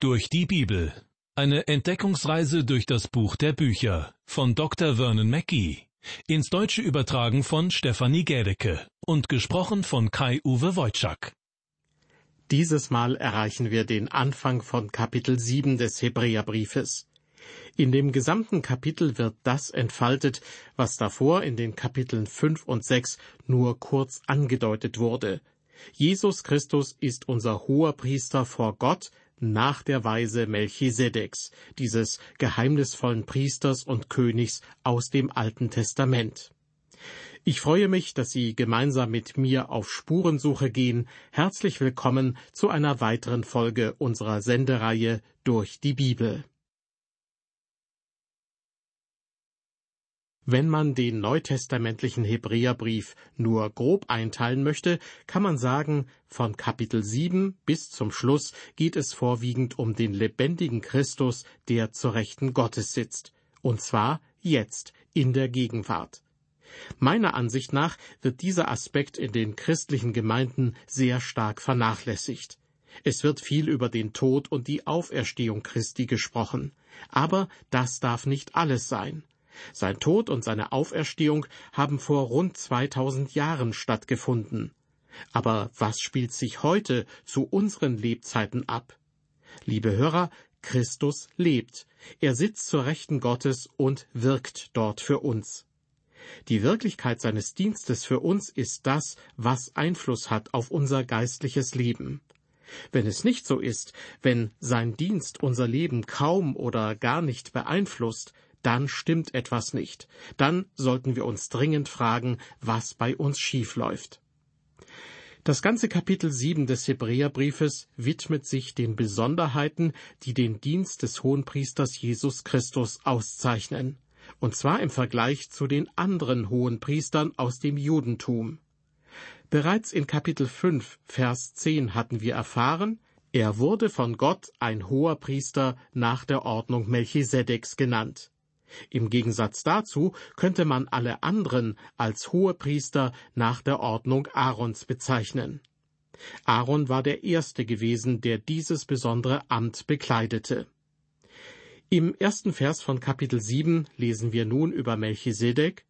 Durch die Bibel. Eine Entdeckungsreise durch das Buch der Bücher von Dr. Vernon Mackey. Ins Deutsche übertragen von Stefanie Gädecke und gesprochen von Kai-Uwe Wojczak. Dieses Mal erreichen wir den Anfang von Kapitel 7 des Hebräerbriefes. In dem gesamten Kapitel wird das entfaltet, was davor in den Kapiteln 5 und 6 nur kurz angedeutet wurde. Jesus Christus ist unser hoher Priester vor Gott nach der Weise Melchisedeks, dieses geheimnisvollen Priesters und Königs aus dem Alten Testament. Ich freue mich, dass Sie gemeinsam mit mir auf Spurensuche gehen. Herzlich willkommen zu einer weiteren Folge unserer Sendereihe durch die Bibel. Wenn man den neutestamentlichen Hebräerbrief nur grob einteilen möchte, kann man sagen, von Kapitel 7 bis zum Schluss geht es vorwiegend um den lebendigen Christus, der zur Rechten Gottes sitzt. Und zwar jetzt, in der Gegenwart. Meiner Ansicht nach wird dieser Aspekt in den christlichen Gemeinden sehr stark vernachlässigt. Es wird viel über den Tod und die Auferstehung Christi gesprochen. Aber das darf nicht alles sein. Sein Tod und seine Auferstehung haben vor rund 2000 Jahren stattgefunden. Aber was spielt sich heute zu unseren Lebzeiten ab? Liebe Hörer, Christus lebt. Er sitzt zur Rechten Gottes und wirkt dort für uns. Die Wirklichkeit seines Dienstes für uns ist das, was Einfluss hat auf unser geistliches Leben. Wenn es nicht so ist, wenn sein Dienst unser Leben kaum oder gar nicht beeinflusst, dann stimmt etwas nicht. Dann sollten wir uns dringend fragen, was bei uns schiefläuft. Das ganze Kapitel 7 des Hebräerbriefes widmet sich den Besonderheiten, die den Dienst des Hohenpriesters Jesus Christus auszeichnen, und zwar im Vergleich zu den anderen Hohenpriestern aus dem Judentum. Bereits in Kapitel 5, Vers 10 hatten wir erfahren, er wurde von Gott ein hoher Priester nach der Ordnung Melchisedeks genannt. Im Gegensatz dazu könnte man alle anderen als Hohepriester nach der Ordnung Aarons bezeichnen. Aaron war der Erste gewesen, der dieses besondere Amt bekleidete. Im ersten Vers von Kapitel 7 lesen wir nun über Melchisedek.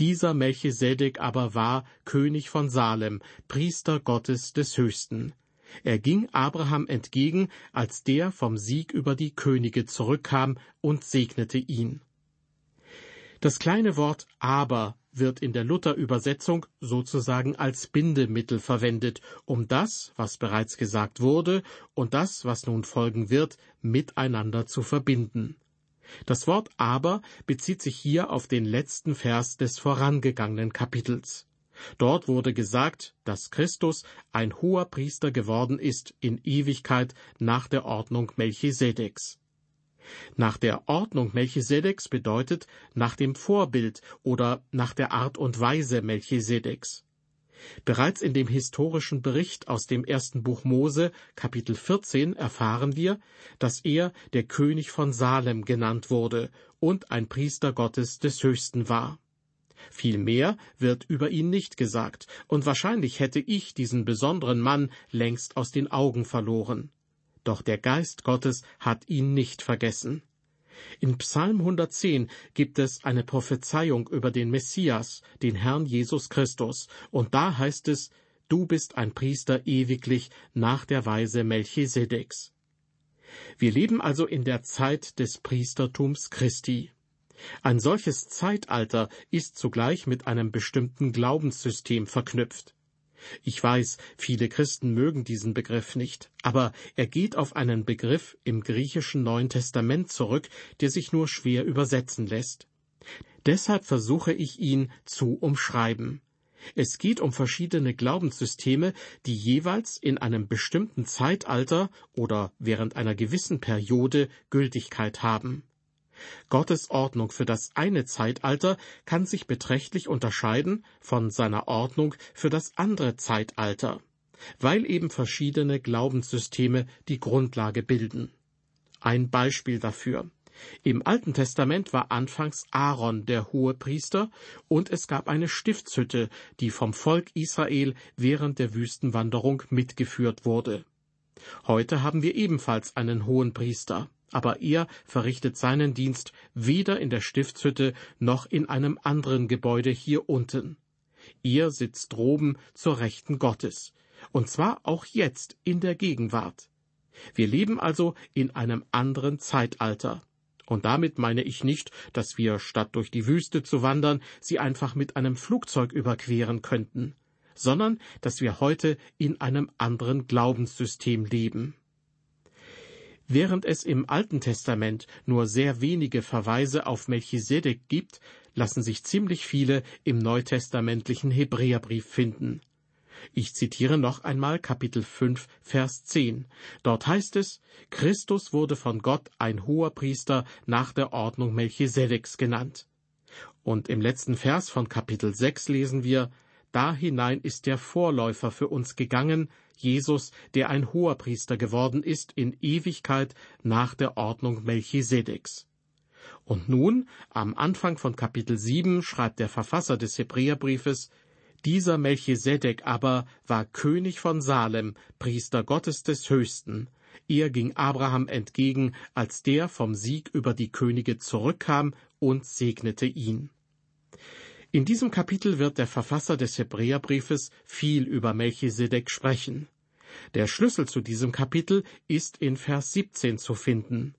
Dieser Melchisedek aber war König von Salem, Priester Gottes des Höchsten. Er ging Abraham entgegen, als der vom Sieg über die Könige zurückkam und segnete ihn. Das kleine Wort aber wird in der Luther-Übersetzung sozusagen als Bindemittel verwendet, um das, was bereits gesagt wurde, und das, was nun folgen wird, miteinander zu verbinden. Das Wort aber bezieht sich hier auf den letzten Vers des vorangegangenen Kapitels. Dort wurde gesagt, dass Christus ein hoher Priester geworden ist in Ewigkeit nach der Ordnung Melchisedeks. Nach der Ordnung Melchisedeks bedeutet nach dem Vorbild oder nach der Art und Weise Melchisedeks. Bereits in dem historischen Bericht aus dem ersten Buch Mose, Kapitel 14, erfahren wir, dass er der König von Salem genannt wurde und ein Priester Gottes des Höchsten war. Viel mehr wird über ihn nicht gesagt, und wahrscheinlich hätte ich diesen besonderen Mann längst aus den Augen verloren. Doch der Geist Gottes hat ihn nicht vergessen. In Psalm 110 gibt es eine Prophezeiung über den Messias, den Herrn Jesus Christus, und da heißt es, Du bist ein Priester ewiglich nach der Weise Melchisedeks. Wir leben also in der Zeit des Priestertums Christi. Ein solches Zeitalter ist zugleich mit einem bestimmten Glaubenssystem verknüpft. Ich weiß, viele Christen mögen diesen Begriff nicht, aber er geht auf einen Begriff im griechischen Neuen Testament zurück, der sich nur schwer übersetzen lässt. Deshalb versuche ich ihn zu umschreiben. Es geht um verschiedene Glaubenssysteme, die jeweils in einem bestimmten Zeitalter oder während einer gewissen Periode Gültigkeit haben. Gottes Ordnung für das eine Zeitalter kann sich beträchtlich unterscheiden von seiner Ordnung für das andere Zeitalter, weil eben verschiedene Glaubenssysteme die Grundlage bilden. Ein Beispiel dafür. Im Alten Testament war anfangs Aaron der hohe Priester und es gab eine Stiftshütte, die vom Volk Israel während der Wüstenwanderung mitgeführt wurde. Heute haben wir ebenfalls einen hohen Priester, aber er verrichtet seinen Dienst weder in der Stiftshütte noch in einem anderen Gebäude hier unten. Er sitzt droben zur Rechten Gottes, und zwar auch jetzt in der Gegenwart. Wir leben also in einem anderen Zeitalter. Und damit meine ich nicht, dass wir, statt durch die Wüste zu wandern, sie einfach mit einem Flugzeug überqueren könnten, sondern dass wir heute in einem anderen Glaubenssystem leben. Während es im Alten Testament nur sehr wenige Verweise auf Melchisedek gibt, lassen sich ziemlich viele im neutestamentlichen Hebräerbrief finden. Ich zitiere noch einmal Kapitel 5, Vers 10. Dort heißt es, Christus wurde von Gott ein hoher Priester nach der Ordnung Melchisedeks genannt. Und im letzten Vers von Kapitel 6 lesen wir, da hinein ist der Vorläufer für uns gegangen, Jesus, der ein Hoherpriester geworden ist in Ewigkeit nach der Ordnung Melchisedeks. Und nun, am Anfang von Kapitel 7, schreibt der Verfasser des Hebräerbriefes, dieser Melchisedek aber war König von Salem, Priester Gottes des Höchsten. Er ging Abraham entgegen, als der vom Sieg über die Könige zurückkam und segnete ihn. In diesem Kapitel wird der Verfasser des Hebräerbriefes viel über Melchisedek sprechen. Der Schlüssel zu diesem Kapitel ist in Vers 17 zu finden.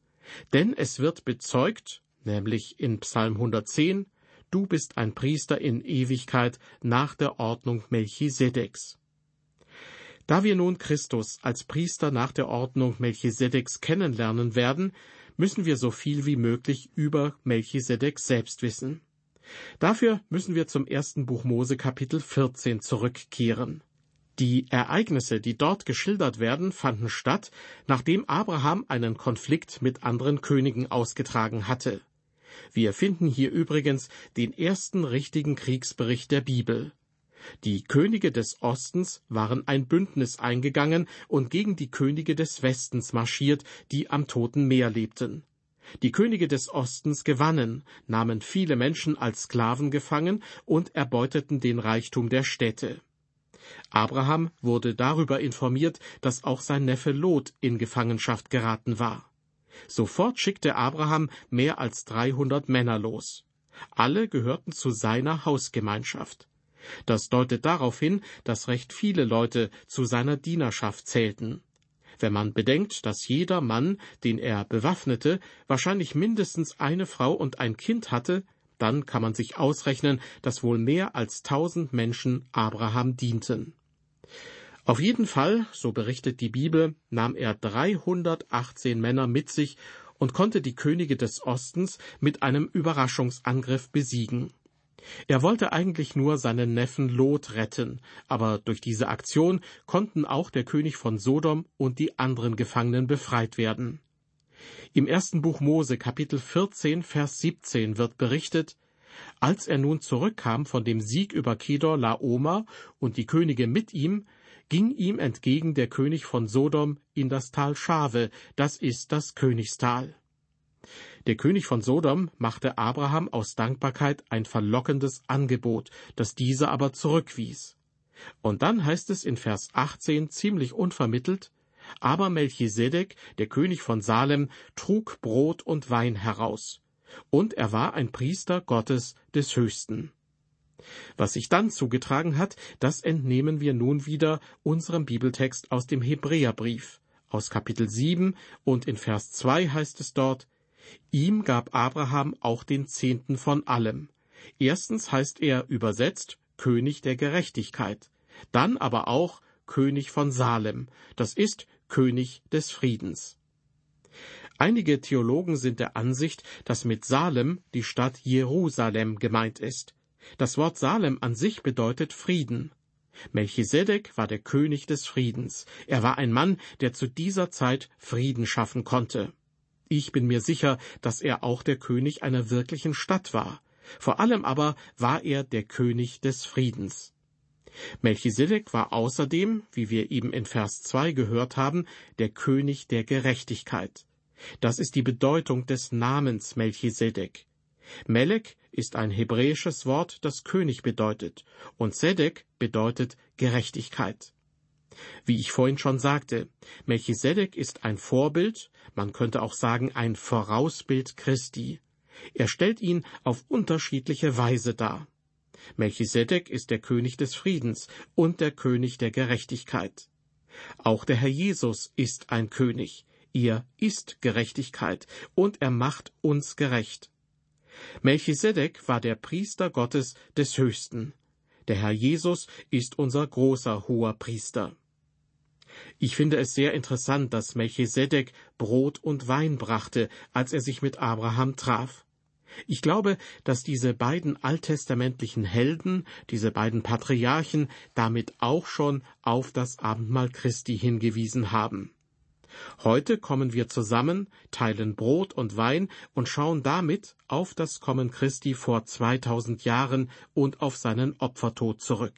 Denn es wird bezeugt, nämlich in Psalm 110, Du bist ein Priester in Ewigkeit nach der Ordnung Melchisedeks. Da wir nun Christus als Priester nach der Ordnung Melchisedeks kennenlernen werden, müssen wir so viel wie möglich über Melchisedek selbst wissen. Dafür müssen wir zum ersten Buch Mose Kapitel 14 zurückkehren. Die Ereignisse, die dort geschildert werden, fanden statt, nachdem Abraham einen Konflikt mit anderen Königen ausgetragen hatte. Wir finden hier übrigens den ersten richtigen Kriegsbericht der Bibel. Die Könige des Ostens waren ein Bündnis eingegangen und gegen die Könige des Westens marschiert, die am Toten Meer lebten. Die Könige des Ostens gewannen, nahmen viele Menschen als Sklaven gefangen und erbeuteten den Reichtum der Städte. Abraham wurde darüber informiert, dass auch sein Neffe Lot in Gefangenschaft geraten war. Sofort schickte Abraham mehr als 300 Männer los. Alle gehörten zu seiner Hausgemeinschaft. Das deutet darauf hin, dass recht viele Leute zu seiner Dienerschaft zählten. Wenn man bedenkt, dass jeder Mann, den er bewaffnete, wahrscheinlich mindestens eine Frau und ein Kind hatte, dann kann man sich ausrechnen, dass wohl mehr als tausend Menschen Abraham dienten. Auf jeden Fall, so berichtet die Bibel, nahm er 318 Männer mit sich und konnte die Könige des Ostens mit einem Überraschungsangriff besiegen. Er wollte eigentlich nur seinen Neffen Lot retten, aber durch diese Aktion konnten auch der König von Sodom und die anderen Gefangenen befreit werden. Im ersten Buch Mose Kapitel 14 Vers 17 wird berichtet, als er nun zurückkam von dem Sieg über Kedor Laoma und die Könige mit ihm, ging ihm entgegen der König von Sodom in das Tal Schave, das ist das Königstal. Der König von Sodom machte Abraham aus Dankbarkeit ein verlockendes Angebot, das dieser aber zurückwies. Und dann heißt es in Vers 18 ziemlich unvermittelt, aber Melchisedek, der König von Salem, trug Brot und Wein heraus. Und er war ein Priester Gottes des Höchsten. Was sich dann zugetragen hat, das entnehmen wir nun wieder unserem Bibeltext aus dem Hebräerbrief. Aus Kapitel 7 und in Vers 2 heißt es dort, Ihm gab Abraham auch den Zehnten von allem. Erstens heißt er übersetzt König der Gerechtigkeit, dann aber auch König von Salem, das ist König des Friedens. Einige Theologen sind der Ansicht, dass mit Salem die Stadt Jerusalem gemeint ist. Das Wort Salem an sich bedeutet Frieden. Melchisedek war der König des Friedens. Er war ein Mann, der zu dieser Zeit Frieden schaffen konnte. Ich bin mir sicher, dass er auch der König einer wirklichen Stadt war. Vor allem aber war er der König des Friedens. Melchisedek war außerdem, wie wir eben in Vers 2 gehört haben, der König der Gerechtigkeit. Das ist die Bedeutung des Namens Melchisedek. Melek ist ein hebräisches Wort, das König bedeutet, und Sedek bedeutet Gerechtigkeit. Wie ich vorhin schon sagte, Melchisedek ist ein Vorbild, man könnte auch sagen ein Vorausbild Christi. Er stellt ihn auf unterschiedliche Weise dar. Melchisedek ist der König des Friedens und der König der Gerechtigkeit. Auch der Herr Jesus ist ein König. Er ist Gerechtigkeit und er macht uns gerecht. Melchisedek war der Priester Gottes des Höchsten. Der Herr Jesus ist unser großer hoher Priester. Ich finde es sehr interessant, dass Melchisedek Brot und Wein brachte, als er sich mit Abraham traf. Ich glaube, dass diese beiden alttestamentlichen Helden, diese beiden Patriarchen, damit auch schon auf das Abendmahl Christi hingewiesen haben. Heute kommen wir zusammen, teilen Brot und Wein und schauen damit auf das Kommen Christi vor 2000 Jahren und auf seinen Opfertod zurück.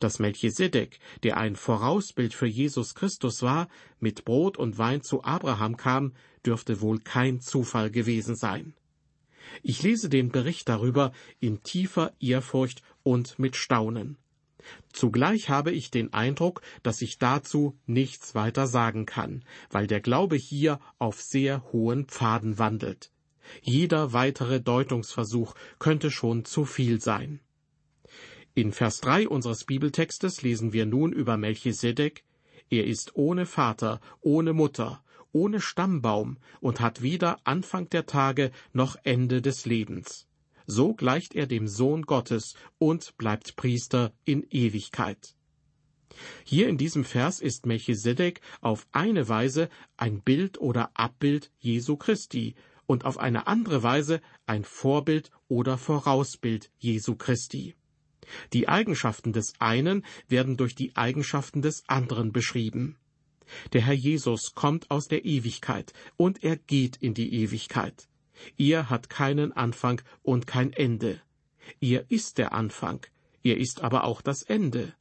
Dass Melchisedek, der ein Vorausbild für Jesus Christus war, mit Brot und Wein zu Abraham kam, dürfte wohl kein Zufall gewesen sein. Ich lese den Bericht darüber in tiefer Ehrfurcht und mit Staunen. Zugleich habe ich den Eindruck, dass ich dazu nichts weiter sagen kann, weil der Glaube hier auf sehr hohen Pfaden wandelt. Jeder weitere Deutungsversuch könnte schon zu viel sein. In Vers 3 unseres Bibeltextes lesen wir nun über Melchisedek, er ist ohne Vater, ohne Mutter, ohne Stammbaum und hat weder Anfang der Tage noch Ende des Lebens. So gleicht er dem Sohn Gottes und bleibt Priester in Ewigkeit. Hier in diesem Vers ist Melchisedek auf eine Weise ein Bild oder Abbild Jesu Christi und auf eine andere Weise ein Vorbild oder Vorausbild Jesu Christi. Die Eigenschaften des einen werden durch die Eigenschaften des anderen beschrieben. Der Herr Jesus kommt aus der Ewigkeit und er geht in die Ewigkeit. Er hat keinen Anfang und kein Ende. Er ist der Anfang, er ist aber auch das Ende.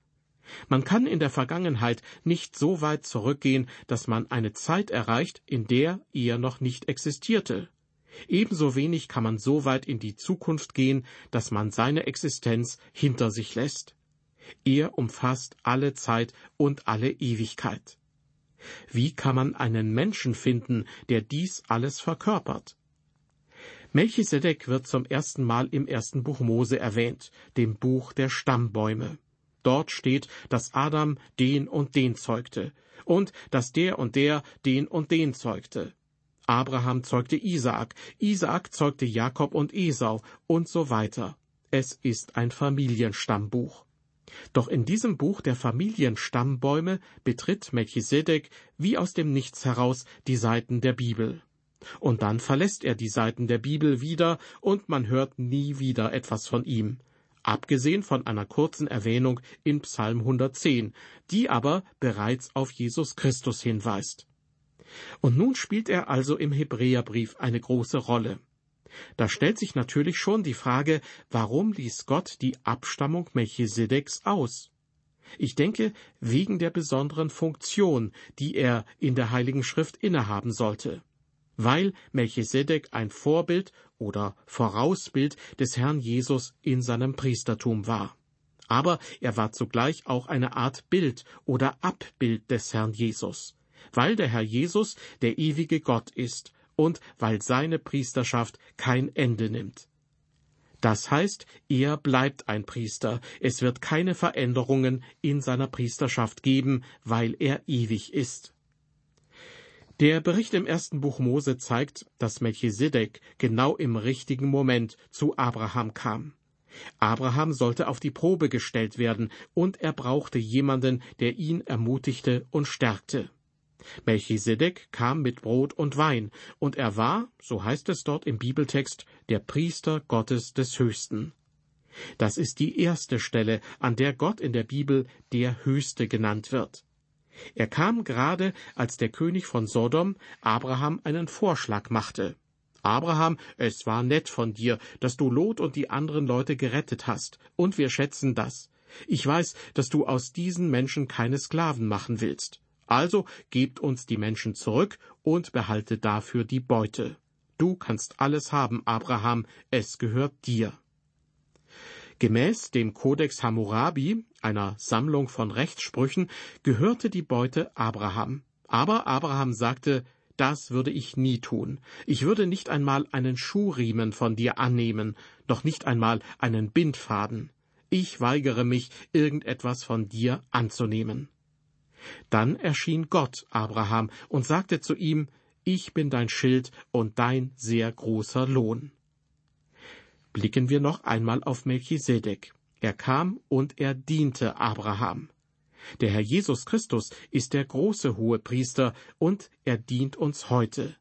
Man kann in der Vergangenheit nicht so weit zurückgehen, dass man eine Zeit erreicht, in der er noch nicht existierte. Ebenso wenig kann man so weit in die Zukunft gehen, dass man seine Existenz hinter sich lässt. Er umfasst alle Zeit und alle Ewigkeit. Wie kann man einen Menschen finden, der dies alles verkörpert? Melchisedek wird zum ersten Mal im ersten Buch Mose erwähnt, dem Buch der Stammbäume. Dort steht, dass Adam den und den zeugte und dass der und der den und den zeugte. Abraham zeugte Isaak, Isaak zeugte Jakob und Esau und so weiter. Es ist ein Familienstammbuch. Doch in diesem Buch der Familienstammbäume betritt Melchisedek wie aus dem Nichts heraus die Seiten der Bibel. Und dann verlässt er die Seiten der Bibel wieder und man hört nie wieder etwas von ihm. Abgesehen von einer kurzen Erwähnung in Psalm 110, die aber bereits auf Jesus Christus hinweist. Und nun spielt er also im Hebräerbrief eine große Rolle. Da stellt sich natürlich schon die Frage, warum ließ Gott die Abstammung Melchisedeks aus? Ich denke, wegen der besonderen Funktion, die er in der Heiligen Schrift innehaben sollte. Weil Melchisedek ein Vorbild oder Vorausbild des Herrn Jesus in seinem Priestertum war. Aber er war zugleich auch eine Art Bild oder Abbild des Herrn Jesus, weil der Herr Jesus der ewige Gott ist und weil seine Priesterschaft kein Ende nimmt. Das heißt, er bleibt ein Priester, es wird keine Veränderungen in seiner Priesterschaft geben, weil er ewig ist. Der Bericht im ersten Buch Mose zeigt, dass Melchisedek genau im richtigen Moment zu Abraham kam. Abraham sollte auf die Probe gestellt werden, und er brauchte jemanden, der ihn ermutigte und stärkte. Melchisedek kam mit Brot und Wein, und er war, so heißt es dort im Bibeltext, der Priester Gottes des Höchsten. Das ist die erste Stelle, an der Gott in der Bibel der Höchste genannt wird. Er kam gerade, als der König von Sodom Abraham einen Vorschlag machte. Abraham, es war nett von dir, dass du Lot und die anderen Leute gerettet hast, und wir schätzen das. Ich weiß, dass du aus diesen Menschen keine Sklaven machen willst. Also gebt uns die Menschen zurück und behalte dafür die Beute. Du kannst alles haben, Abraham, es gehört dir. Gemäß dem Kodex Hammurabi, einer Sammlung von Rechtssprüchen, gehörte die Beute Abraham. Aber Abraham sagte, das würde ich nie tun. Ich würde nicht einmal einen Schuhriemen von dir annehmen, noch nicht einmal einen Bindfaden. Ich weigere mich, irgendetwas von dir anzunehmen. Dann erschien Gott Abraham und sagte zu ihm, Ich bin dein Schild und dein sehr großer Lohn. Blicken wir noch einmal auf Melchisedek. Er kam und er diente Abraham. Der Herr Jesus Christus ist der große Hohepriester und er dient uns heute.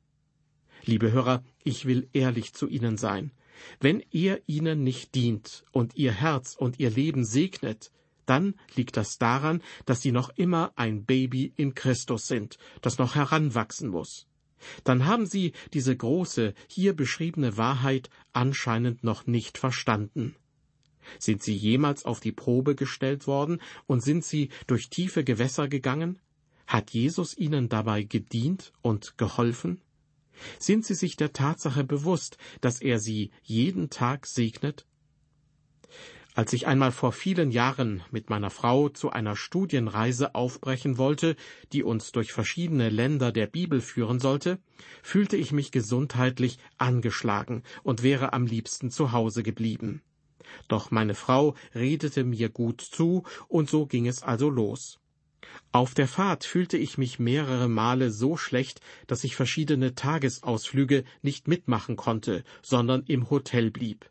Liebe Hörer, ich will ehrlich zu Ihnen sein. Wenn er Ihnen nicht dient und Ihr Herz und Ihr Leben segnet, dann liegt das daran, dass Sie noch immer ein Baby in Christus sind, das noch heranwachsen muss. Dann haben Sie diese große, hier beschriebene Wahrheit anscheinend noch nicht verstanden. Sind Sie jemals auf die Probe gestellt worden und sind Sie durch tiefe Gewässer gegangen? Hat Jesus Ihnen dabei gedient und geholfen? Sind Sie sich der Tatsache bewusst, dass er Sie jeden Tag segnet? Als ich einmal vor vielen Jahren mit meiner Frau zu einer Studienreise aufbrechen wollte, die uns durch verschiedene Länder der Bibel führen sollte, fühlte ich mich gesundheitlich angeschlagen und wäre am liebsten zu Hause geblieben. Doch meine Frau redete mir gut zu, und so ging es also los. Auf der Fahrt fühlte ich mich mehrere Male so schlecht, dass ich verschiedene Tagesausflüge nicht mitmachen konnte, sondern im Hotel blieb.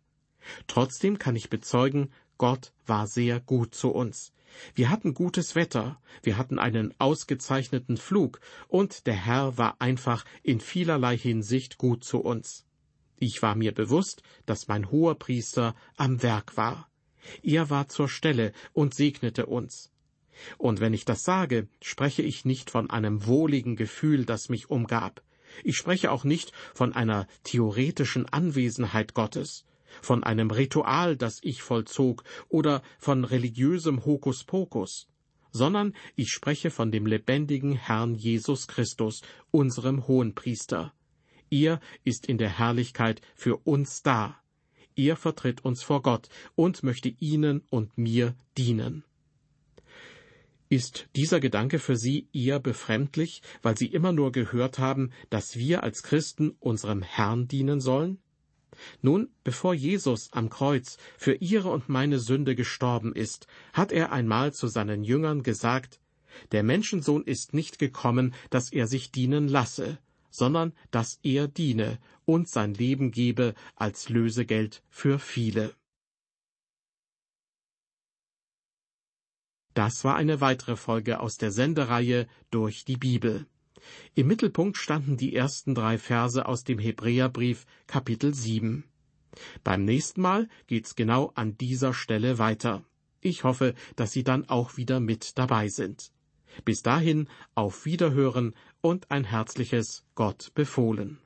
Trotzdem kann ich bezeugen, Gott war sehr gut zu uns. Wir hatten gutes Wetter, wir hatten einen ausgezeichneten Flug, und der Herr war einfach in vielerlei Hinsicht gut zu uns. Ich war mir bewusst, dass mein hoher Priester am Werk war. Er war zur Stelle und segnete uns. Und wenn ich das sage, spreche ich nicht von einem wohligen Gefühl, das mich umgab. Ich spreche auch nicht von einer theoretischen Anwesenheit Gottes, von einem Ritual, das ich vollzog, oder von religiösem Hokuspokus, sondern ich spreche von dem lebendigen Herrn Jesus Christus, unserem Hohenpriester. Er ist in der Herrlichkeit für uns da. Er vertritt uns vor Gott und möchte Ihnen und mir dienen. Ist dieser Gedanke für Sie eher befremdlich, weil Sie immer nur gehört haben, dass wir als Christen unserem Herrn dienen sollen? Nun, bevor Jesus am Kreuz für Ihre und meine Sünde gestorben ist, hat er einmal zu seinen Jüngern gesagt, der Menschensohn ist nicht gekommen, dass er sich dienen lasse, sondern dass er diene und sein Leben gebe als Lösegeld für viele. Das war eine weitere Folge aus der Sendereihe Durch die Bibel. Im Mittelpunkt standen die ersten drei Verse aus dem Hebräerbrief Kapitel 7. Beim nächsten Mal geht's genau an dieser Stelle weiter. Ich hoffe, dass Sie dann auch wieder mit dabei sind. Bis dahin auf Wiederhören und ein herzliches Gott befohlen.